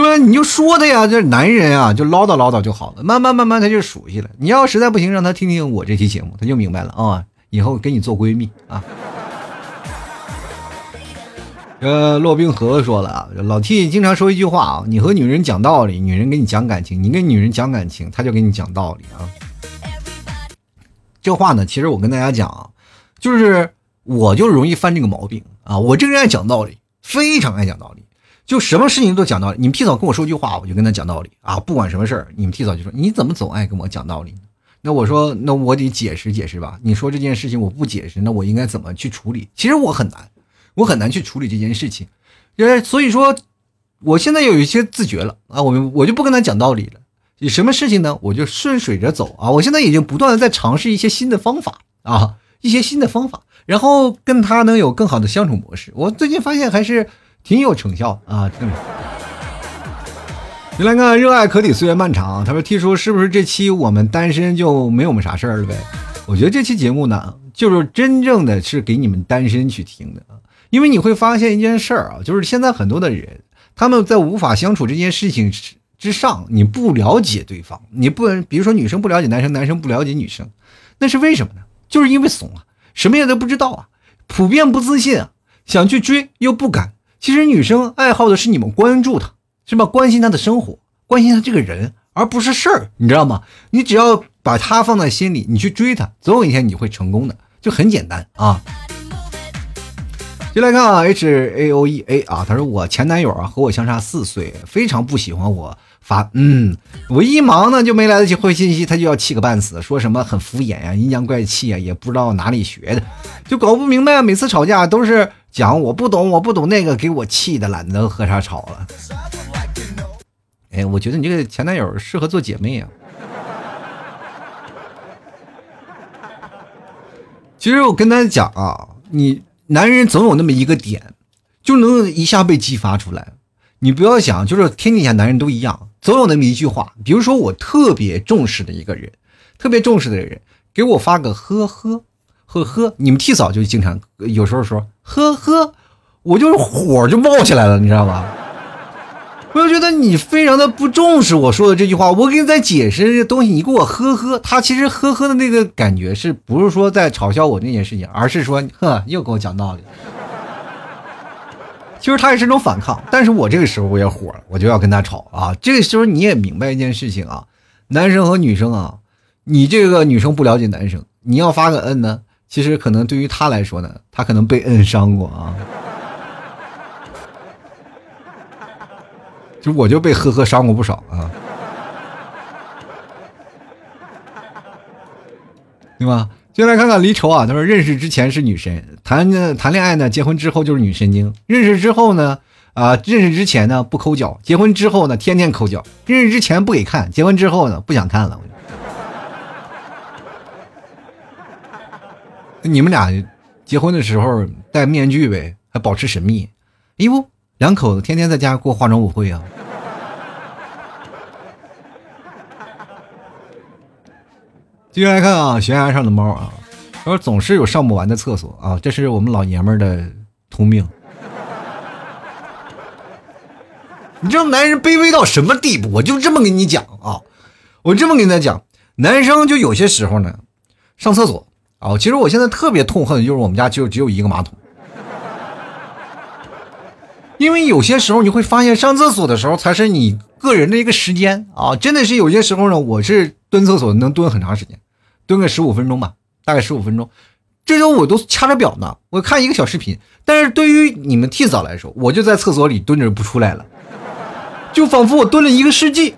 对吧？你就说他呀，这男人啊，就唠叨唠叨就好了。慢慢慢慢他就熟悉了。你要实在不行，让他听听我这期节目，他就明白了啊。<laughs> 以后跟你做闺蜜啊。呃，骆冰河说了啊，老 T 经常说一句话啊，你和女人讲道理，女人给你讲感情；你跟女人讲感情，她就给你讲道理啊。这话呢，其实我跟大家讲啊。就是我就容易犯这个毛病啊！我这个人爱讲道理，非常爱讲道理，就什么事情都讲道理。你们提早跟我说句话，我就跟他讲道理啊！不管什么事儿，你们提早就说你怎么总爱跟我讲道理呢？那我说，那我得解释解释吧。你说这件事情我不解释，那我应该怎么去处理？其实我很难，我很难去处理这件事情。呃，所以说，我现在有一些自觉了啊！我我就不跟他讲道理了。有什么事情呢？我就顺水着走啊！我现在已经不断的在尝试一些新的方法啊。一些新的方法，然后跟他能有更好的相处模式。我最近发现还是挺有成效啊！你来看，热爱可抵岁月漫长。他说：“T 叔，是不是这期我们单身就没有我们啥事儿了呗？”我觉得这期节目呢，就是真正的是给你们单身去听的啊。因为你会发现一件事儿啊，就是现在很多的人，他们在无法相处这件事情之之上，你不了解对方，你不，比如说女生不了解男生，男生不了解女生，那是为什么呢？就是因为怂啊，什么也都不知道啊，普遍不自信啊，想去追又不敢。其实女生爱好的是你们关注她，是吧？关心她的生活，关心她这个人，而不是事儿，你知道吗？你只要把她放在心里，你去追她，总有一天你会成功的，就很简单啊。就来看啊，H A O E A 啊，他说我前男友啊和我相差四岁，非常不喜欢我。发嗯，我一忙呢就没来得及回信息，他就要气个半死，说什么很敷衍呀，阴阳怪气呀，也不知道哪里学的，就搞不明白。每次吵架都是讲我不懂，我不懂那个，给我气的懒得和他吵了。哎，我觉得你这个前男友适合做姐妹啊。其实我跟大家讲啊，你男人总有那么一个点，就能一下被激发出来。你不要想，就是天底下男人都一样，总有那么一句话。比如说，我特别重视的一个人，特别重视的人，给我发个呵呵呵呵，你们替嫂就经常有时候说呵呵，我就是火就冒起来了，你知道吧？我就觉得你非常的不重视我说的这句话。我给你再解释这东西，你给我呵呵，他其实呵呵的那个感觉，是不是说在嘲笑我那件事情，而是说呵又跟我讲道理。其实他也是种反抗，但是我这个时候我也火了，我就要跟他吵啊。这个时候你也明白一件事情啊，男生和女生啊，你这个女生不了解男生，你要发个嗯呢，其实可能对于他来说呢，他可能被摁伤过啊。<laughs> 就我就被呵呵伤过不少啊，对吧？就来看看离愁啊，他说认识之前是女神，谈谈恋爱呢，结婚之后就是女神经。认识之后呢，啊，认识之前呢不抠脚，结婚之后呢天天抠脚。认识之前不给看，结婚之后呢不想看了。你们俩结婚的时候戴面具呗，还保持神秘？哎呦，两口子天天在家过化妆舞会啊。<laughs> 继续来看啊，悬崖上的猫啊，说总是有上不完的厕所啊，这是我们老爷们的通病。<laughs> 你知道男人卑微到什么地步？我就这么跟你讲啊，我这么跟他讲，男生就有些时候呢，上厕所哦，其实我现在特别痛恨，就是我们家就只有一个马桶，因为有些时候你会发现，上厕所的时候才是你个人的一个时间啊，真的是有些时候呢，我是蹲厕所能蹲很长时间。蹲个十五分钟吧，大概十五分钟，这时候我都掐着表呢。我看一个小视频，但是对于你们替嫂来说，我就在厕所里蹲着不出来了，就仿佛我蹲了一个世纪。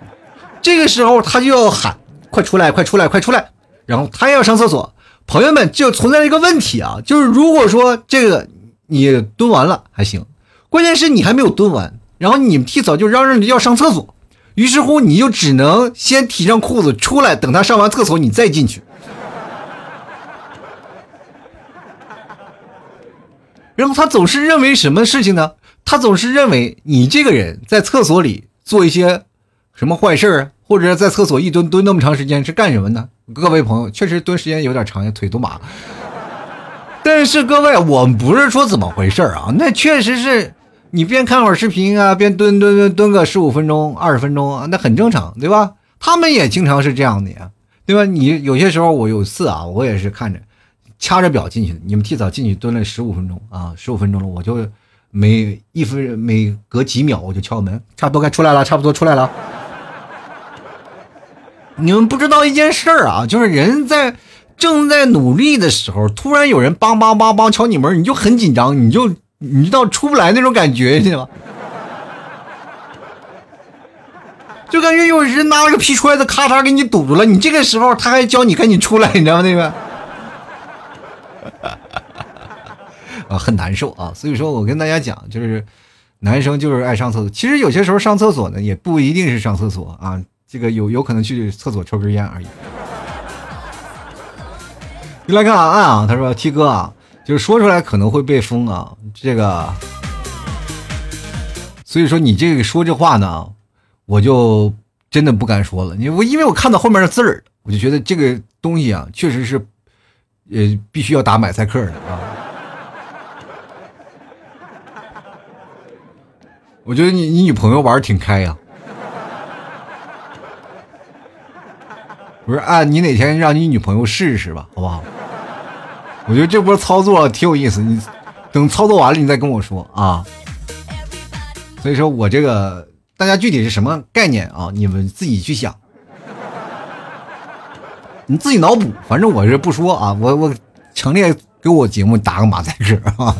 这个时候他就要喊：“快出来，快出来，快出来！”然后他要上厕所。朋友们，就存在一个问题啊，就是如果说这个你蹲完了还行，关键是你还没有蹲完，然后你们替嫂就嚷嚷着要上厕所，于是乎你就只能先提上裤子出来，等他上完厕所你再进去。<laughs> 然后他总是认为什么事情呢？他总是认为你这个人在厕所里做一些什么坏事儿，或者在厕所一蹲蹲那么长时间是干什么呢？各位朋友，确实蹲时间有点长，腿都麻。<laughs> 但是各位，我们不是说怎么回事啊？那确实是你边看会儿视频啊，边蹲蹲蹲蹲个十五分钟、二十分钟啊，那很正常，对吧？他们也经常是这样的呀，对吧？你有些时候我有次啊，我也是看着。掐着表进去的，你们提早进去蹲了十五分钟啊，十五分钟了，我就每一分每隔几秒我就敲门，差不多该出来了，差不多出来了。你们不知道一件事儿啊，就是人在正在努力的时候，突然有人梆梆梆梆敲你门，你就很紧张，你就你知道出不来那种感觉，你知道吗？就感觉有人拿了个皮揣子咔嚓给你堵住了，你这个时候他还叫你赶紧出来，你知道吗？那个。<laughs> 啊，很难受啊，所以说我跟大家讲，就是男生就是爱上厕所。其实有些时候上厕所呢，也不一定是上厕所啊，这个有有可能去厕所抽根烟而已。<laughs> 你来看啊，啊，他说 T 哥啊，就是说出来可能会被封啊，这个，所以说你这个说这话呢，我就真的不敢说了。你我因为我看到后面的字儿，我就觉得这个东西啊，确实是。呃，必须要打买菜课的啊！<laughs> 我觉得你你女朋友玩的挺开呀。不是啊，你哪天让你女朋友试试吧，好不好？我觉得这波操作挺有意思，你等操作完了你再跟我说啊。所以说我这个大家具体是什么概念啊？你们自己去想。你自己脑补，反正我是不说啊，我我强烈给我节目打个马赛克啊！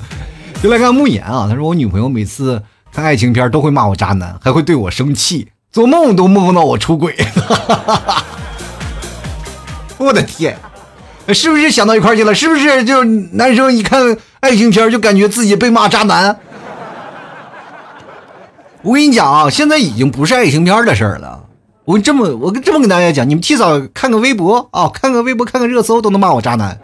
就来看慕言啊，他说我女朋友每次看爱情片都会骂我渣男，还会对我生气，做梦都梦到我出轨。哈哈哈哈我的天，是不是想到一块去了？是不是就男生一看爱情片就感觉自己被骂渣男？我跟你讲啊，现在已经不是爱情片的事儿了。我这么，我这么跟大家讲，你们提早看个微博啊，看个微博，看个热搜都能骂我渣男。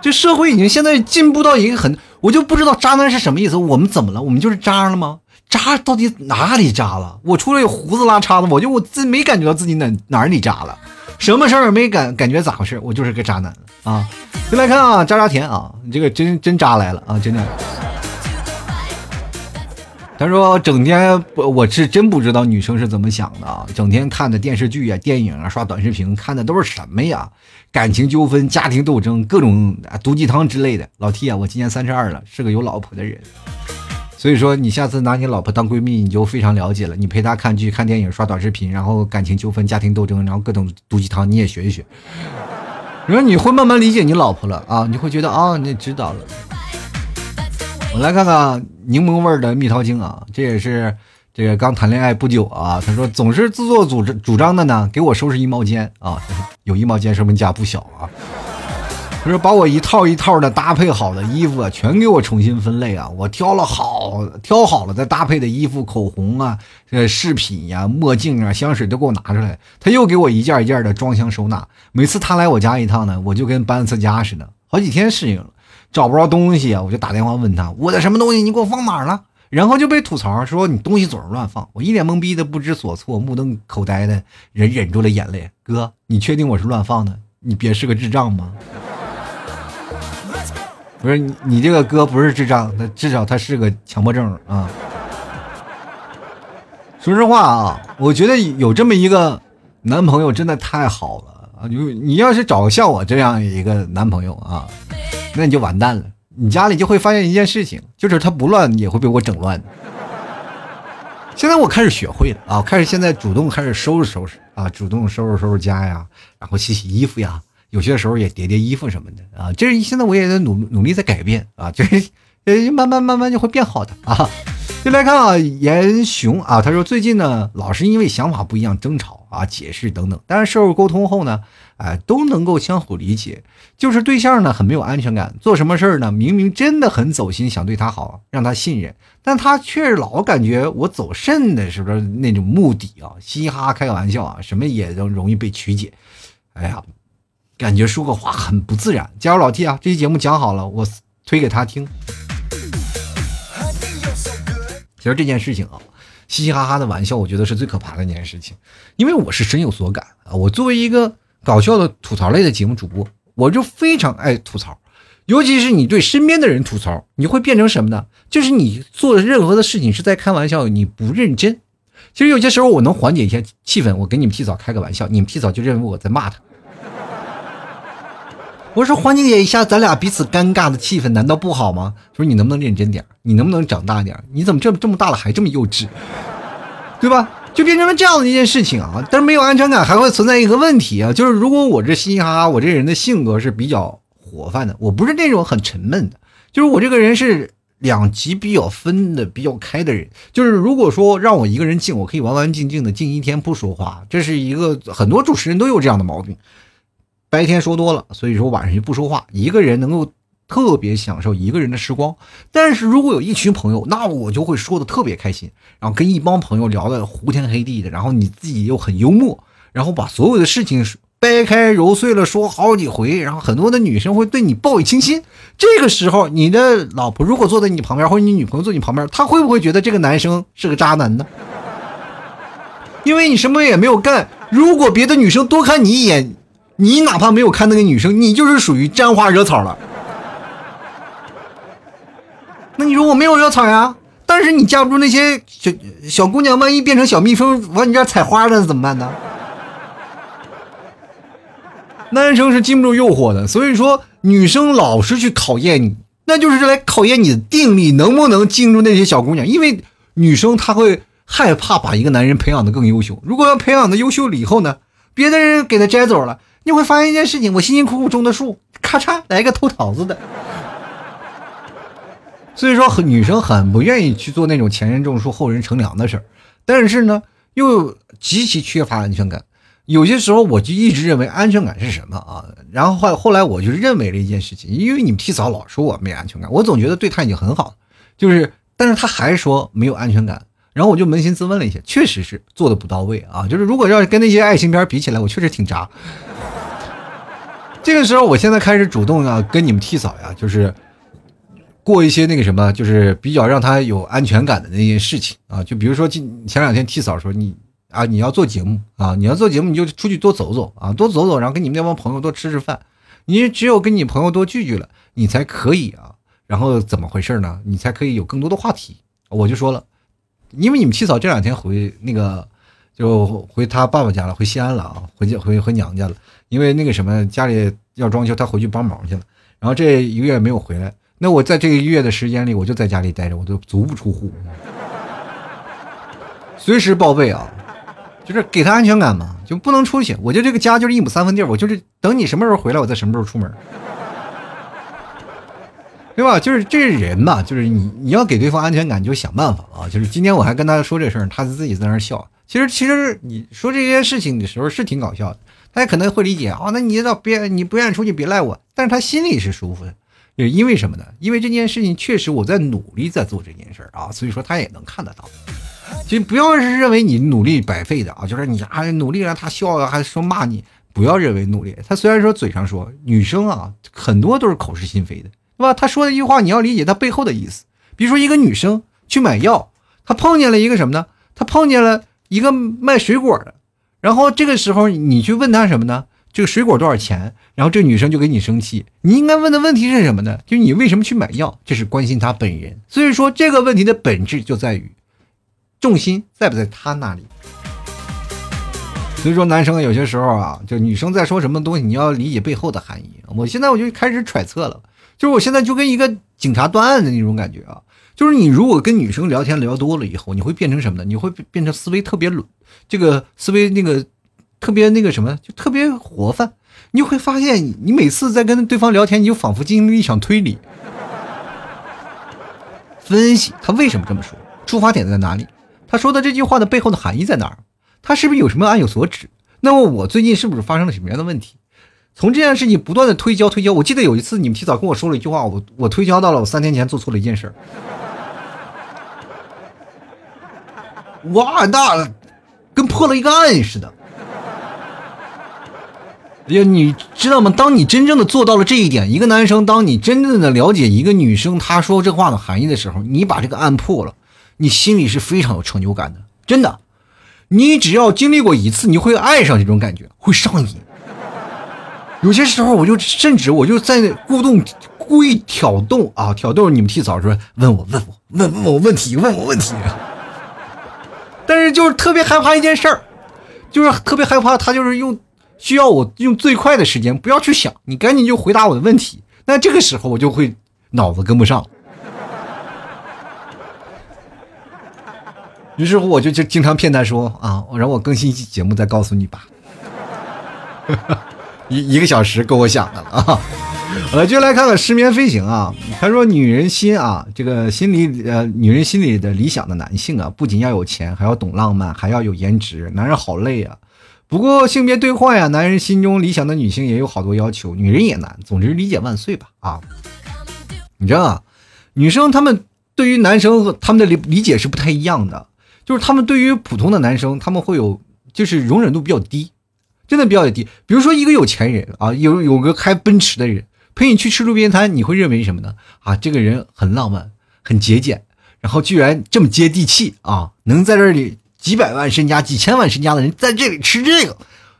这社会已经现在进步到一个很，我就不知道渣男是什么意思。我们怎么了？我们就是渣了吗？渣到底哪里渣了？我除了有胡子拉碴子，我就我自没感觉到自己哪哪里渣了。什么事儿没感感觉咋回事？我就是个渣男啊！就来看啊，渣渣甜啊，你这个真真渣来了啊，真的。他说：“整天不我是真不知道女生是怎么想的啊！整天看的电视剧啊、电影啊、刷短视频，看的都是什么呀？感情纠纷、家庭斗争、各种毒鸡汤之类的。老 T 啊，我今年三十二了，是个有老婆的人。”所以说，你下次拿你老婆当闺蜜，你就非常了解了。你陪她看剧、看电影、刷短视频，然后感情纠纷、家庭斗争，然后各种毒鸡汤，你也学一学。然后你会慢慢理解你老婆了啊！你会觉得啊，你知道了。我来看看柠檬味的蜜桃精啊，这也是这个刚谈恋爱不久啊。他说总是自作主主张的呢，给我收拾衣帽间啊，有衣帽间说明家不小啊。他说：“把我一套一套的搭配好的衣服啊，全给我重新分类啊！我挑了好挑好了再搭配的衣服、口红啊、呃饰品呀、墨镜啊、香水都给我拿出来。他又给我一件一件的装箱收纳。每次他来我家一趟呢，我就跟搬次家似的。好几天适应了，找不着东西啊，我就打电话问他我的什么东西，你给我放哪儿了？然后就被吐槽说你东西总是乱放。我一脸懵逼的不知所措，目瞪口呆的忍忍住了眼泪。哥，你确定我是乱放的？你别是个智障吗？”不是你，你这个哥不是智障，他至少他是个强迫症啊。说实话啊，我觉得有这么一个男朋友真的太好了啊！你你要是找像我这样一个男朋友啊，那你就完蛋了。你家里就会发现一件事情，就是他不乱也会被我整乱。现在我开始学会了啊，开始现在主动开始收拾收拾啊，主动收拾收拾家呀，然后洗洗衣服呀。有些时候也叠叠衣服什么的啊，这现在我也在努努力在改变啊，就是呃慢慢慢慢就会变好的啊。就来看啊，严雄啊，他说最近呢老是因为想法不一样争吵啊，解释等等，但是事后沟通后呢，哎都能够相互理解。就是对象呢很没有安全感，做什么事儿呢明明真的很走心，想对他好，让他信任，但他却老感觉我走肾的是不是那种目的啊？嘻嘻哈哈开个玩笑啊，什么也都容易被曲解。哎呀。感觉说个话很不自然。加油，老 T 啊！这期节目讲好了，我推给他听。其实这件事情啊，嘻嘻哈哈的玩笑，我觉得是最可怕的一件事情。因为我是深有所感啊。我作为一个搞笑的吐槽类的节目主播，我就非常爱吐槽。尤其是你对身边的人吐槽，你会变成什么呢？就是你做任何的事情是在开玩笑，你不认真。其实有些时候我能缓解一下气氛，我给你们提早开个玩笑，你们提早就认为我在骂他。我说缓解一下咱俩彼此尴尬的气氛，难道不好吗？他说你能不能认真点你能不能长大点你怎么这么这么大了还这么幼稚，对吧？就变成了这样的一件事情啊！但是没有安全感还会存在一个问题啊，就是如果我这嘻嘻哈哈，我这人的性格是比较活泛的，我不是那种很沉闷的，就是我这个人是两极比较分的比较开的人。就是如果说让我一个人静，我可以完完静静的静一天不说话，这是一个很多主持人都有这样的毛病。白天说多了，所以说晚上就不说话。一个人能够特别享受一个人的时光，但是如果有一群朋友，那我就会说的特别开心，然后跟一帮朋友聊的胡天黑地的，然后你自己又很幽默，然后把所有的事情掰开揉碎了说好几回，然后很多的女生会对你报以倾心。这个时候，你的老婆如果坐在你旁边，或者你女朋友坐你旁边，她会不会觉得这个男生是个渣男呢？因为你什么也没有干。如果别的女生多看你一眼。你哪怕没有看那个女生，你就是属于沾花惹草了。<laughs> 那你说我没有惹草呀？但是你架不住那些小小姑娘，万一变成小蜜蜂往你这采花了，怎么办呢？男生是经不住诱惑的，所以说女生老是去考验你，那就是来考验你的定力，能不能经住那些小姑娘？因为女生她会害怕把一个男人培养的更优秀，如果要培养的优秀了以后呢，别的人给他摘走了。你会发现一件事情，我辛辛苦苦种的树，咔嚓来个偷桃子的。所以说，女生很不愿意去做那种前人种树后人乘凉的事儿，但是呢，又极其缺乏安全感。有些时候，我就一直认为安全感是什么啊？然后后后来我就认为了一件事情，因为你们提早老说我没安全感，我总觉得对他已经很好了，就是，但是他还说没有安全感。然后我就扪心自问了一下，确实是做的不到位啊。就是如果要跟那些爱情片比起来，我确实挺渣。<laughs> 这个时候，我现在开始主动要跟你们替嫂呀，就是过一些那个什么，就是比较让他有安全感的那些事情啊。就比如说，今前两天替嫂说你啊，你要做节目啊，你要做节目，你就出去多走走啊，多走走，然后跟你们那帮朋友多吃吃饭。你只有跟你朋友多聚聚了，你才可以啊。然后怎么回事呢？你才可以有更多的话题。我就说了，因为你们七嫂这两天回那个，就回她爸爸家了，回西安了啊，回家回回娘家了。因为那个什么家里要装修，她回去帮忙去了。然后这一个月没有回来，那我在这个月的时间里，我就在家里待着，我就足不出户，随时报备啊，就是给他安全感嘛，就不能出去。我就这个家就是一亩三分地，我就是等你什么时候回来，我再什么时候出门。对吧？就是这人嘛，就是你你要给对方安全感，你就想办法啊。就是今天我还跟他说这事儿，他自己在那笑。其实其实你说这些事情的时候是挺搞笑的，他也可能会理解啊。那你倒别你不愿意出去别赖我，但是他心里是舒服的，因为什么呢？因为这件事情确实我在努力在做这件事儿啊，所以说他也能看得到。其实不要是认为你努力白费的啊，就是你还努力让他笑啊，还说骂你，不要认为努力。他虽然说嘴上说，女生啊很多都是口是心非的。对吧？他说的一句话，你要理解他背后的意思。比如说，一个女生去买药，她碰见了一个什么呢？她碰见了一个卖水果的，然后这个时候你去问他什么呢？这个水果多少钱？然后这女生就给你生气。你应该问的问题是什么呢？就你为什么去买药？这是关心他本人。所以说，这个问题的本质就在于重心在不在他那里。所以说，男生有些时候啊，就女生在说什么东西，你要理解背后的含义。我现在我就开始揣测了。就是我现在就跟一个警察断案的那种感觉啊，就是你如果跟女生聊天聊多了以后，你会变成什么呢？你会变成思维特别，这个思维那个特别那个什么，就特别活泛。你会发现，你每次在跟对方聊天，你就仿佛进行了一场推理，分析他为什么这么说，出发点在哪里，他说的这句话的背后的含义在哪儿，他是不是有什么暗有所指？那么我最近是不是发生了什么样的问题？从这件事情不断的推销推销，我记得有一次你们提早跟我说了一句话，我我推销到了我三天前做错了一件事儿，哇，那跟破了一个案似的。哎呀，你知道吗？当你真正的做到了这一点，一个男生，当你真正的了解一个女生她说这话的含义的时候，你把这个案破了，你心里是非常有成就感的，真的。你只要经历过一次，你会爱上这种感觉，会上瘾。有些时候，我就甚至我就在故动故意挑逗啊，挑逗你们替嫂说问我问我问问我问题问我问题，但是就是特别害怕一件事儿，就是特别害怕他就是用需要我用最快的时间，不要去想，你赶紧就回答我的问题。那这个时候我就会脑子跟不上，于是乎我就就经常骗他说啊，让我更新一期节目再告诉你吧。一一个小时够我想的了啊！好了，就来看看失眠飞行啊。他说：“女人心啊，这个心里呃，女人心里的理想的男性啊，不仅要有钱，还要懂浪漫，还要有颜值。男人好累啊。不过性别对换呀，男人心中理想的女性也有好多要求，女人也难。总之，理解万岁吧啊！你知道，女生她们对于男生和他们的理理解是不太一样的，就是他们对于普通的男生，他们会有就是容忍度比较低。”真的比较低，比如说一个有钱人啊，有有个开奔驰的人陪你去吃路边摊，你会认为什么呢？啊，这个人很浪漫，很节俭，然后居然这么接地气啊，能在这里几百万身家、几千万身家的人在这里吃这个，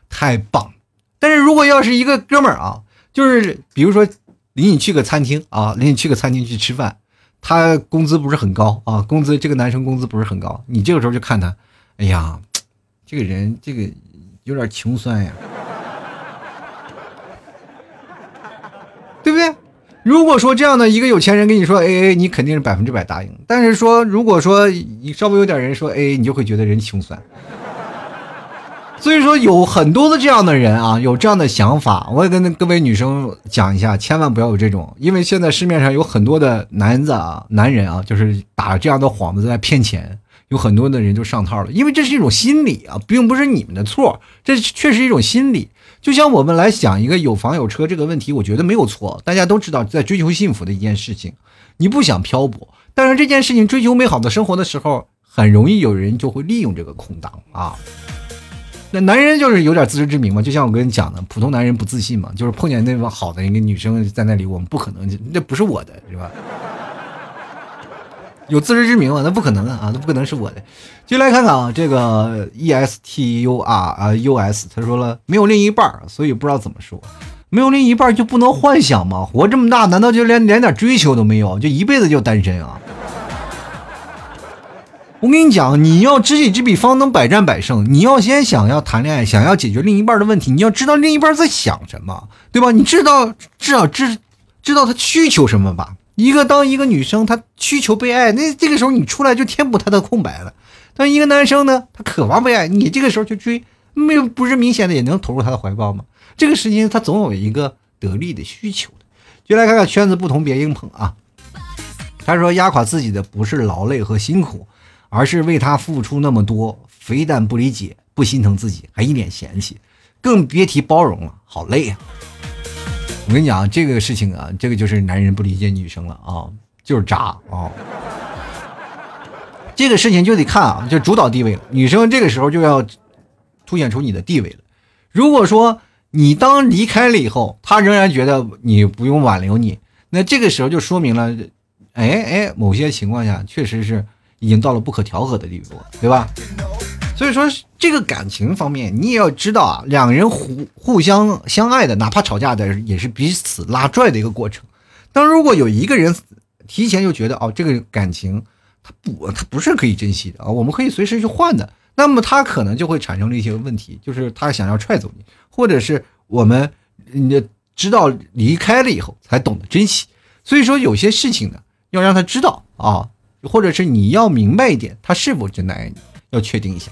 太棒。但是如果要是一个哥们儿啊，就是比如说领你去个餐厅啊，领你去个餐厅去吃饭，他工资不是很高啊，工资这个男生工资不是很高，你这个时候就看他，哎呀，这个人这个。有点穷酸呀，对不对？如果说这样的一个有钱人跟你说 A A，你肯定是百分之百答应。但是说，如果说你稍微有点人说 A A，你就会觉得人穷酸。所以说，有很多的这样的人啊，有这样的想法，我也跟各位女生讲一下，千万不要有这种，因为现在市面上有很多的男子啊，男人啊，就是打这样的幌子在骗钱。有很多的人就上套了，因为这是一种心理啊，并不是你们的错，这确实一种心理。就像我们来想一个有房有车这个问题，我觉得没有错。大家都知道，在追求幸福的一件事情，你不想漂泊，但是这件事情追求美好的生活的时候，很容易有人就会利用这个空档啊。那男人就是有点自知之明嘛，就像我跟你讲的，普通男人不自信嘛，就是碰见那帮好的一个女生在那里，我们不可能，那不是我的，是吧？有自知之明吗？那不可能啊，那不可能是我的。就来看看啊，这个 E S T U R 啊 U S，他说了没有另一半，所以不知道怎么说。没有另一半就不能幻想吗？活这么大，难道就连连点追求都没有，就一辈子就单身啊？我跟你讲，你要知己知彼，方能百战百胜。你要先想要谈恋爱，想要解决另一半的问题，你要知道另一半在想什么，对吧？你知道至少知知道他需求什么吧？一个当一个女生她需求被爱，那这个时候你出来就填补她的空白了。当一个男生呢，他渴望被爱，你这个时候去追，没有不是明显的也能投入他的怀抱吗？这个时间他总有一个得力的需求的。就来看看圈子不同别硬捧啊。他说压垮自己的不是劳累和辛苦。而是为他付出那么多，非但不理解、不心疼自己，还一脸嫌弃，更别提包容了，好累啊！我跟你讲，这个事情啊，这个就是男人不理解女生了啊，就是渣啊！这个事情就得看啊，就主导地位了，女生这个时候就要凸显出你的地位了。如果说你当离开了以后，他仍然觉得你不用挽留你，那这个时候就说明了，哎哎，某些情况下确实是。已经到了不可调和的地步，对吧？所以说这个感情方面，你也要知道啊，两人互互相相爱的，哪怕吵架的，也是彼此拉拽的一个过程。当如果有一个人提前就觉得哦，这个感情他不他不是可以珍惜的啊，我们可以随时去换的，那么他可能就会产生了一些问题，就是他想要踹走你，或者是我们你知道离开了以后才懂得珍惜。所以说有些事情呢，要让他知道啊。或者是你要明白一点，他是否真的爱你，要确定一下。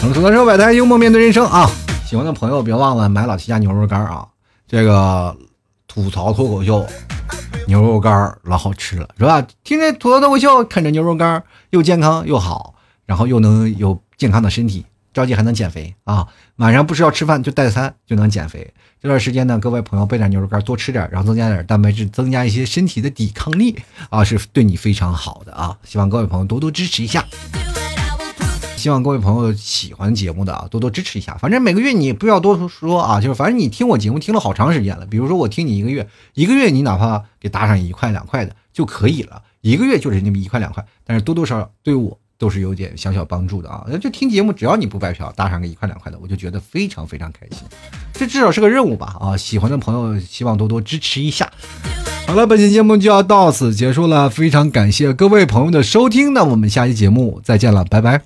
我们吐槽社摆摊，幽默面对人生啊！喜欢的朋友别忘了买老七家牛肉干啊！这个吐槽脱口秀，牛肉干老好吃了，是吧？听着吐槽脱口秀，啃着牛肉干，又健康又好，然后又能有健康的身体，着急还能减肥啊！晚上不需要吃饭就代餐就能减肥。这段时间呢，各位朋友备点牛肉干，多吃点，然后增加点蛋白质，增加一些身体的抵抗力啊，是对你非常好的啊！希望各位朋友多多支持一下。希望各位朋友喜欢节目的啊，多多支持一下。反正每个月你不要多说啊，就是反正你听我节目听了好长时间了，比如说我听你一个月，一个月你哪怕给打上一块两块的就可以了，一个月就是那么一块两块，但是多多少少对我。都是有点小小帮助的啊！就听节目，只要你不白嫖，搭上个一块两块的，我就觉得非常非常开心。这至少是个任务吧？啊，喜欢的朋友希望多多支持一下。好了，本期节目就要到此结束了，非常感谢各位朋友的收听，那我们下期节目再见了，拜拜。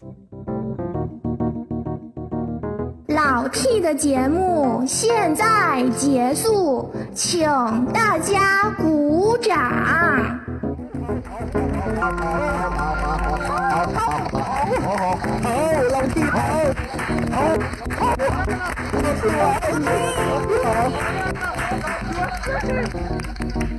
老 T 的节目现在结束，请大家鼓掌。好，好，好，好，好，好，好，好，好，老弟好，好，好，老弟我爱你，好